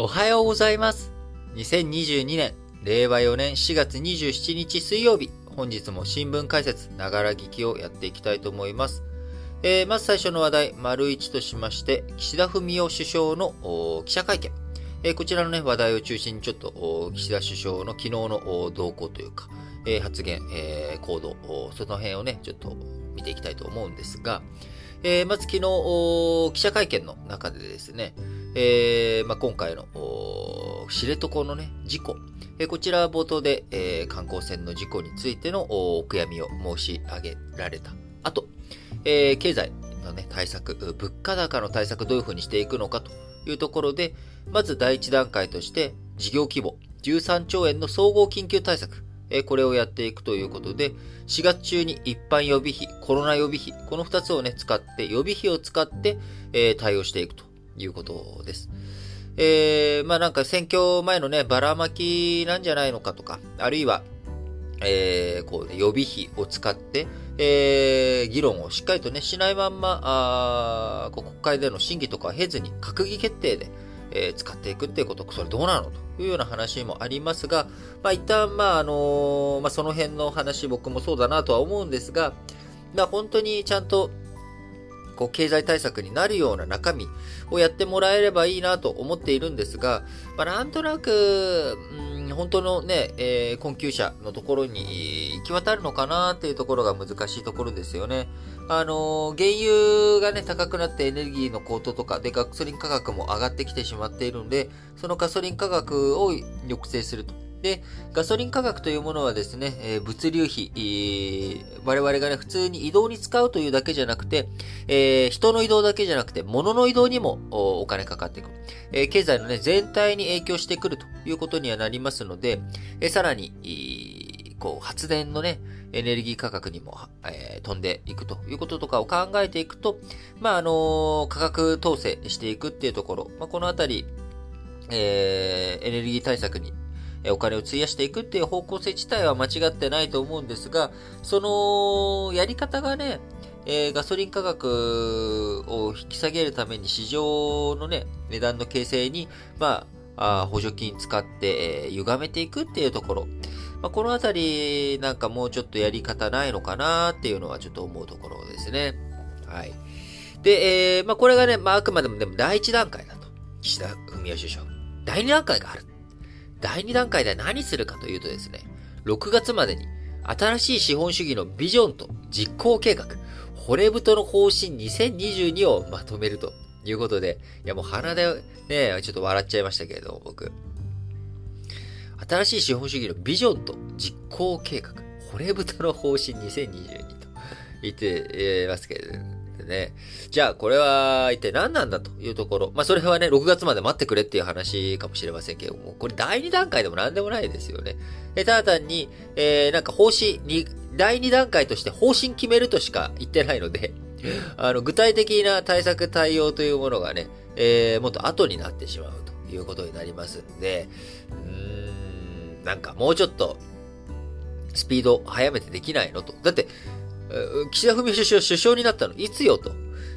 おはようございます。2022年、令和4年4月27日水曜日、本日も新聞解説、ながら聞きをやっていきたいと思います。えーまず最初の話題、丸一としまして、岸田文雄首相の記者会見。えーこちらのね、話題を中心にちょっと、岸田首相の昨日の動向というか、えー発言、えー行動、その辺をね、ちょっと見ていきたいと思うんですが、えーまず昨日、記者会見の中でですね、えーまあ、今回の知床のね、事故、えーこちらは冒頭で、えー観光船の事故についてのお悔やみを申し上げられた。後、え経済のね、対策、物価高の対策どういうふうにしていくのかというところで、まず第一段階として、事業規模13兆円の総合緊急対策、えこれをやっていくということで、4月中に一般予備費、コロナ予備費、この2つをね、使って、予備費を使って、え対応していくと。いうことです。えー、まあなんか選挙前のね、ばらまきなんじゃないのかとか、あるいは、えー、こうね、予備費を使って、えー、議論をしっかりとね、しないまんま、あこ国会での審議とかは経ずに、閣議決定で、えー使っていくっていうこと、それどうなのというような話もありますが、まあ一旦、まああのーまあその辺の話僕もそうだなとは思うんですが、まあ本当にちゃんと、こう経済対策になるような中身をやってもらえればいいなと思っているんですが、まあなんとなく、うん、本当のね、えー困窮者のところに行き渡るのかなっていうところが難しいところですよね。あのー原油がね、高くなってエネルギーの高騰とかでガソリン価格も上がってきてしまっているので、そのガソリン価格を抑制すると。で、ガソリン価格というものはですね、えー物流費、我々がね、普通に移動に使うというだけじゃなくて、えー人の移動だけじゃなくて、物の移動にもお金かかってくる。えー経済のね、全体に影響してくるということにはなりますので、えーさらに、こう、発電のね、エネルギー価格にも、えー飛んでいくということとかを考えていくと、まあ、あの価格統制していくっていうところ、まあ、このあたり、えーエネルギー対策にお金を費やしていくっていう方向性自体は間違ってないと思うんですが、そのやり方がね、えーガソリン価格を引き下げるために市場のね、値段の形成に、まあ、あ補助金使って、えー歪めていくっていうところ。まあ、このあたり、なんかもうちょっとやり方ないのかなっていうのはちょっと思うところですね。はい。で、えーまあ、これがね、まあ、あくまでもでも第一段階だと。岸田文雄首相。第二段階がある。第2段階では何するかというとですね、6月までに新しい資本主義のビジョンと実行計画、骨太の方針2022をまとめるということで、いやもう鼻でね、ちょっと笑っちゃいましたけれども、僕。新しい資本主義のビジョンと実行計画、骨太の方針2022と言っていますけれどね。じゃあ、これは一体何なんだというところ。まあ、それはね、6月まで待ってくれっていう話かもしれませんけども、これ第2段階でも何でもないですよね。えただ単に、えー、なんか方針に、第2段階として方針決めるとしか言ってないので、あの、具体的な対策対応というものがね、えー、もっと後になってしまうということになりますんで、うーん、なんかもうちょっと、スピード早めてできないのと。だって、えー岸田文雄首相首相になったの？いつよと。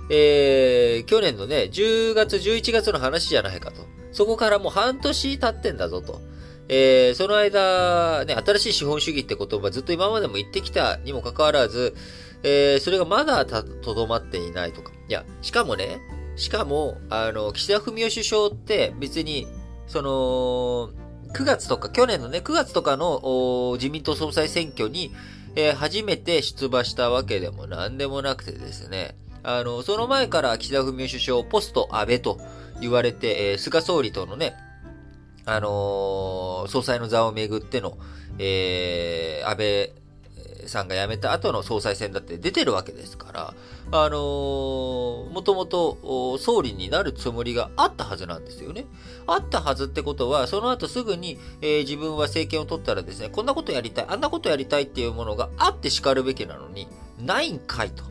えー、去年のね、10月、11月の話じゃないかと。そこからもう半年経ってんだぞと。えー、その間、ね、新しい資本主義って言葉ずっと今までも言ってきたにもかかわらず、えー、それがまだ、とどまっていないとか。いや、しかもね、しかも、あの、岸田文雄首相って別に、その、9月とか、去年のね、9月とかの自民党総裁選挙に、えー初めて出馬したわけでも何でもなくてですね、あの、その前から岸田文雄首相、ポスト安倍と言われて、えー菅総理とのね、あのー総裁の座をめぐっての、えー安倍さんが辞めた後の総裁選だって出てるわけですから、あのーもともと総理になるつもりがあったはずなんですよね。あったはずってことは、その後すぐに、えー自分は政権を取ったらですね、こんなことやりたい、あんなことやりたいっていうものがあって叱るべきなのに、ないんかいと。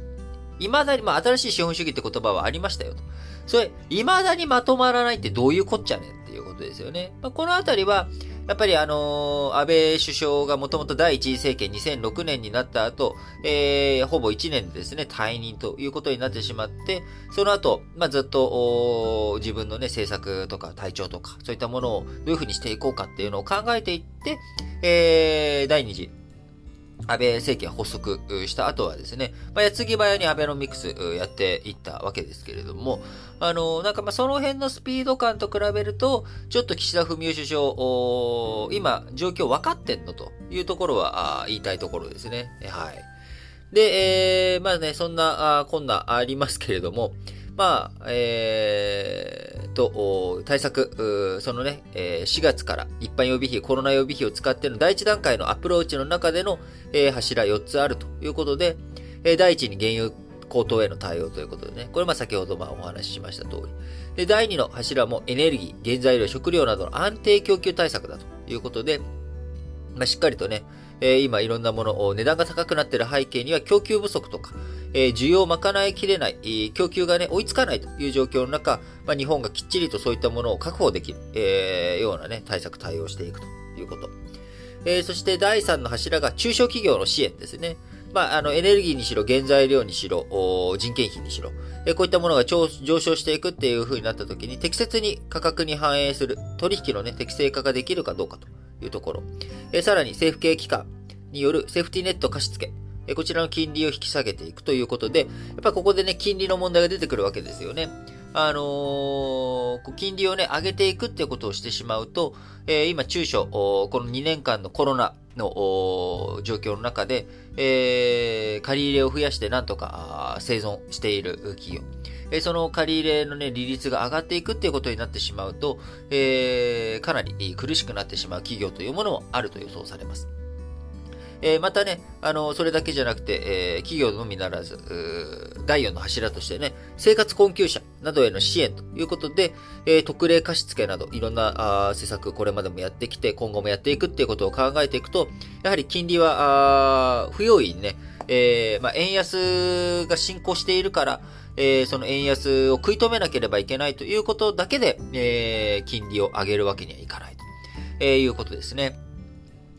未だに、まあ、新しい資本主義って言葉はありましたよと。それ、未だにまとまらないってどういうこっちゃねんっていうことですよね。まあ、このあたりは、やっぱりあの、安倍首相がもともと第一次政権2006年になった後、えー、ほぼ1年でですね、退任ということになってしまって、その後、まあ、ずっと、自分のね、政策とか体調とか、そういったものをどういうふうにしていこうかっていうのを考えていって、えー、第二次安倍政権発足した後はですね、まあ、矢継ぎ早にアベノミクスやっていったわけですけれども、あの、なんかま、その辺のスピード感と比べると、ちょっと岸田文雄首相、今、状況分かってんのというところは言いたいところですね。はい。で、えー、まあね、そんな、こんなありますけれども、まあ、えー、と、対策、そのね、4月から一般予備費、コロナ予備費を使っての第一段階のアプローチの中での、柱4つあるということで、第一に原油高騰への対応ということでね、これまあ先ほどまあお話ししました通り。で、第2の柱もエネルギー、原材料、食料などの安定供給対策だということで、まあ、しっかりとね、えー、今いろんなものを、値段が高くなっている背景には供給不足とか、えー、需要を賄いきれない、えー、供給がね、追いつかないという状況の中、まあ、日本がきっちりとそういったものを確保できる、えー、ようなね、対策対応していくということ。えー、そして第3の柱が中小企業の支援ですね。まあ、あの、エネルギーにしろ、原材料にしろ、人件費にしろ、えこういったものが上昇していくっていう風になった時に、適切に価格に反映する、取引のね、適正化ができるかどうかというところ。えさらに政府系機関によるセーフティネット貸付。えこちらの金利を引き下げていくということで、やっぱここでね、金利の問題が出てくるわけですよね。あのー、金利をね、上げていくっていうことをしてしまうと、えー、今、中小、この2年間のコロナの状況の中で、えー、借り入れを増やしてなんとか生存している企業。えその借り入れのね、利率が上がっていくっていうことになってしまうと、えー、かなり苦しくなってしまう企業というものもあると予想されます。えー、またね、あの、それだけじゃなくて、えー、企業のみならず、第4の柱としてね、生活困窮者などへの支援ということで、えー、特例貸付など、いろんなあ施策、これまでもやってきて、今後もやっていくっていうことを考えていくと、やはり金利は、あ不用意にね、えー、まあ、円安が進行しているから、えー、その円安を食い止めなければいけないということだけで、えー、金利を上げるわけにはいかないと、えー、いうことですね。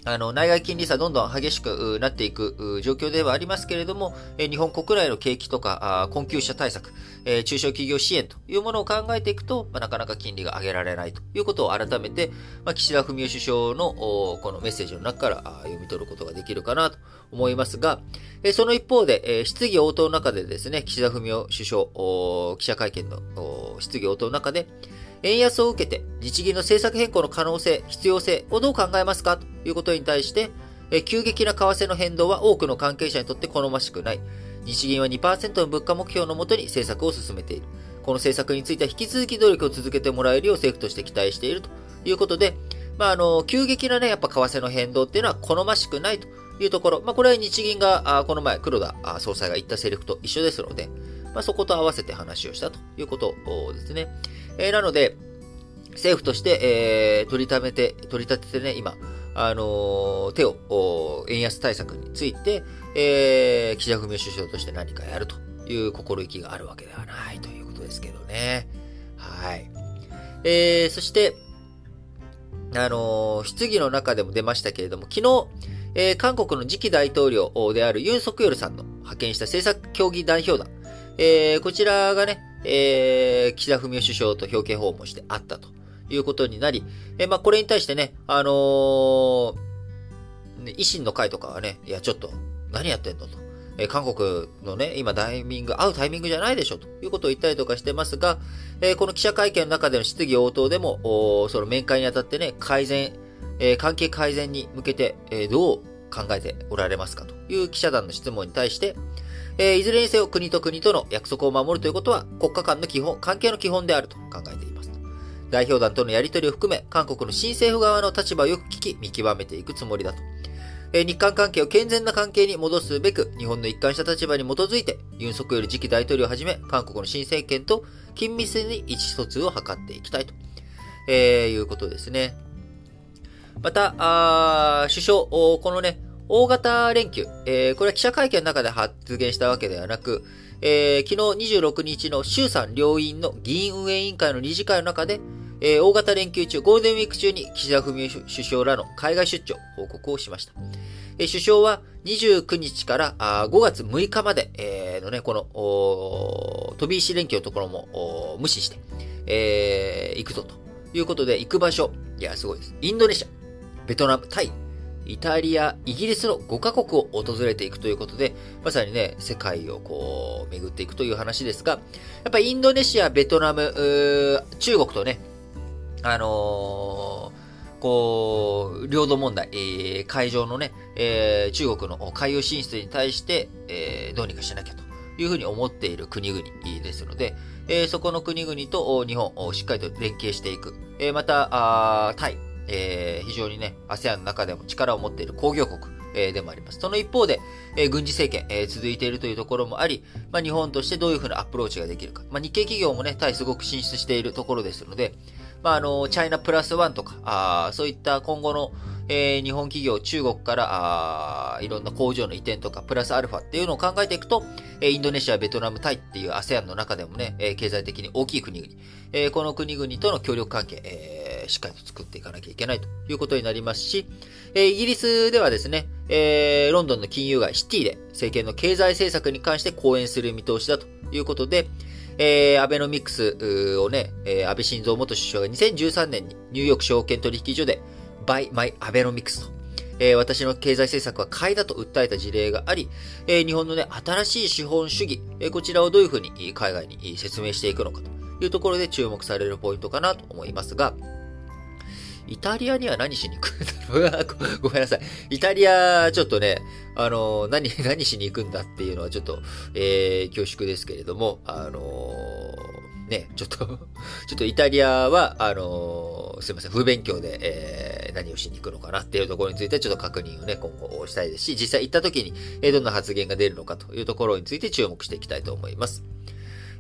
あの、内外金利差どんどん激しくなっていく状況ではありますけれども、日本国内の景気とか困窮者対策、中小企業支援というものを考えていくと、なかなか金利が上げられないということを改めて、岸田文雄首相のこのメッセージの中から読み取ることができるかなと思いますが、その一方で、質疑応答の中でですね、岸田文雄首相、記者会見の質疑応答の中で、円安を受けて日銀の政策変更の可能性、必要性をどう考えますか？ということに対して、急激な為替の変動は多くの関係者にとって好ましくない。日銀は2%の物価目標のもとに政策を進めている。この政策については引き続き努力を続けてもらえるよう政府として期待しているということで、まあ、あの、急激なね、やっぱ為替の変動っていうのは好ましくないというところ、まあ、これは日銀が、あこの前、黒田総裁が言ったセリフと一緒ですので、まあ、そこと合わせて話をしたということですね。えー、なので、政府として、えー、取りためて、取り立ててね、今、あのー、手を、円安対策について、えー、岸田文雄首相として何かやるという心意気があるわけではないということですけどね。はい。えー、そして、あのー、質疑の中でも出ましたけれども、昨日、えー、韓国の次期大統領であるユン・ソクヨルさんの派遣した政策協議代表団、えー、こちらがね、えー、岸田文雄首相と表敬訪問して会ったということになり、えー、まあ、これに対してね、あのー、維新の会とかはね、いや、ちょっと、何やってんのと。えー、韓国のね、今タイミング、会うタイミングじゃないでしょということを言ったりとかしてますが、えー、この記者会見の中での質疑応答でも、その面会にあたってね、改善、えー、関係改善に向けて、えどう考えておられますかという記者団の質問に対して、えー、いずれにせよ国と国との約束を守るということは国家間の基本、関係の基本であると考えています。代表団とのやり取りを含め、韓国の新政府側の立場をよく聞き、見極めていくつもりだと。えー、日韓関係を健全な関係に戻すべく、日本の一貫した立場に基づいて、ユン・ソクヨル次期大統領をはじめ、韓国の新政権と緊密に意思疎通を図っていきたいと、えー、いうことですね。また、あ首相、このね、大型連休、えー、これは記者会見の中で発言したわけではなく、えー、昨日26日の衆参両院の議員運営委員会の理事会の中で、えー、大型連休中、ゴールデンウィーク中に岸田文雄首相らの海外出張報告をしました。えー、首相は29日からあ5月6日まで、えー、のね、この、飛び石連休のところも無視して、えー、行くぞということで、行く場所、いや、すごいです。インドネシア、ベトナム、タイ、イタリア、イギリスの5カ国を訪れていくということで、まさにね、世界をこう、巡っていくという話ですが、やっぱりインドネシア、ベトナム、中国とね、あのー、こう、領土問題、えー、海上のね、えー、中国の海洋進出に対して、え、どうにかしなきゃというふうに思っている国々ですので、え、そこの国々と日本をしっかりと連携していく。え、また、タイ、えー、非常にね、ASEAN の中でも力を持っている工業国、えー、でもあります。その一方で、えー、軍事政権、えー、続いているというところもあり、まあ、日本としてどういうふうなアプローチができるか。まあ、日系企業もね、タイすごく進出しているところですので、まあ、あの、チャイナプラスワンとか、あそういった今後の、えー、日本企業、中国から、あいろんな工場の移転とか、プラスアルファっていうのを考えていくと、え、インドネシア、ベトナム、タイっていう ASEAN の中でもね、え、経済的に大きい国々、え、この国々との協力関係、え、しっかりと作っていかなきゃいけないということになりますし、え、イギリスではですね、えー、ロンドンの金融街シティで政権の経済政策に関して講演する見通しだということで、えー、アベノミクスをね、えー、安倍晋三元首相が2013年にニューヨーク証券取引所で、 Buy my アベノミクスと、えー、私の経済政策は買いだと訴えた事例があり、えー、日本のね、新しい資本主義、えー、こちらをどういうふうに海外に説明していくのかというところで注目されるポイントかなと思いますが、イタリアには何しに行くんだろうごめんなさい。イタリア、ちょっとね、あの、何、何しに行くんだっていうのはちょっと、えー、恐縮ですけれども、あのね、ちょっと ちょっとイタリアは、あのすいません、不勉強で、えー、何をしに行くのかなっていうところについてちょっと確認をね、今後したいですし、実際行った時に、えー、どんな発言が出るのかというところについて注目していきたいと思います。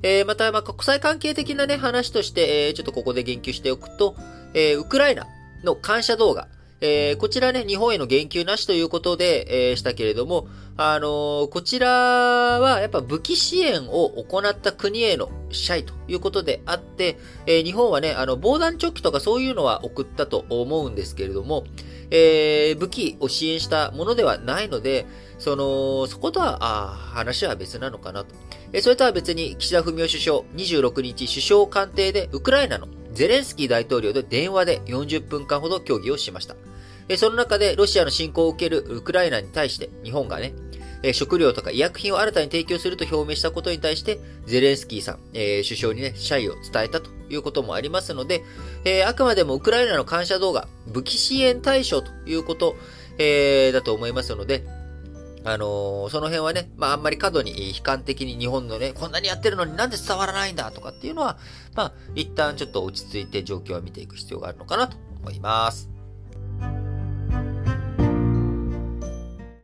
えー、また、まあ、国際関係的なね、話として、えー、ちょっとここで言及しておくと、えー、ウクライナの感謝動画、えー、こちらね、日本への言及なしということで、えー、したけれども、あのー、こちらはやっぱ武器支援を行った国への謝意ということであって、えー、日本はね、あの、防弾チョッキとかそういうのは送ったと思うんですけれども、えー、武器を支援したものではないので、その、そことは、あ話は別なのかなと。えそれとは別に、岸田文雄首相、26日首相官邸でウクライナのゼレンスキー大統領と電話で40分間ほど協議をしました。その中でロシアの侵攻を受けるウクライナに対して日本がね、食料とか医薬品を新たに提供すると表明したことに対して、ゼレンスキーさん、えー、首相にね、謝意を伝えたということもありますので、えー、あくまでもウクライナの感謝動画、武器支援対象ということ、えー、だと思いますので、あのー、その辺はね、まあ、あんまり過度に悲観的に日本のね、こんなにやってるのになんで伝わらないんだとかっていうのは、まあ、一旦ちょっと落ち着いて状況を見ていく必要があるのかなと思います。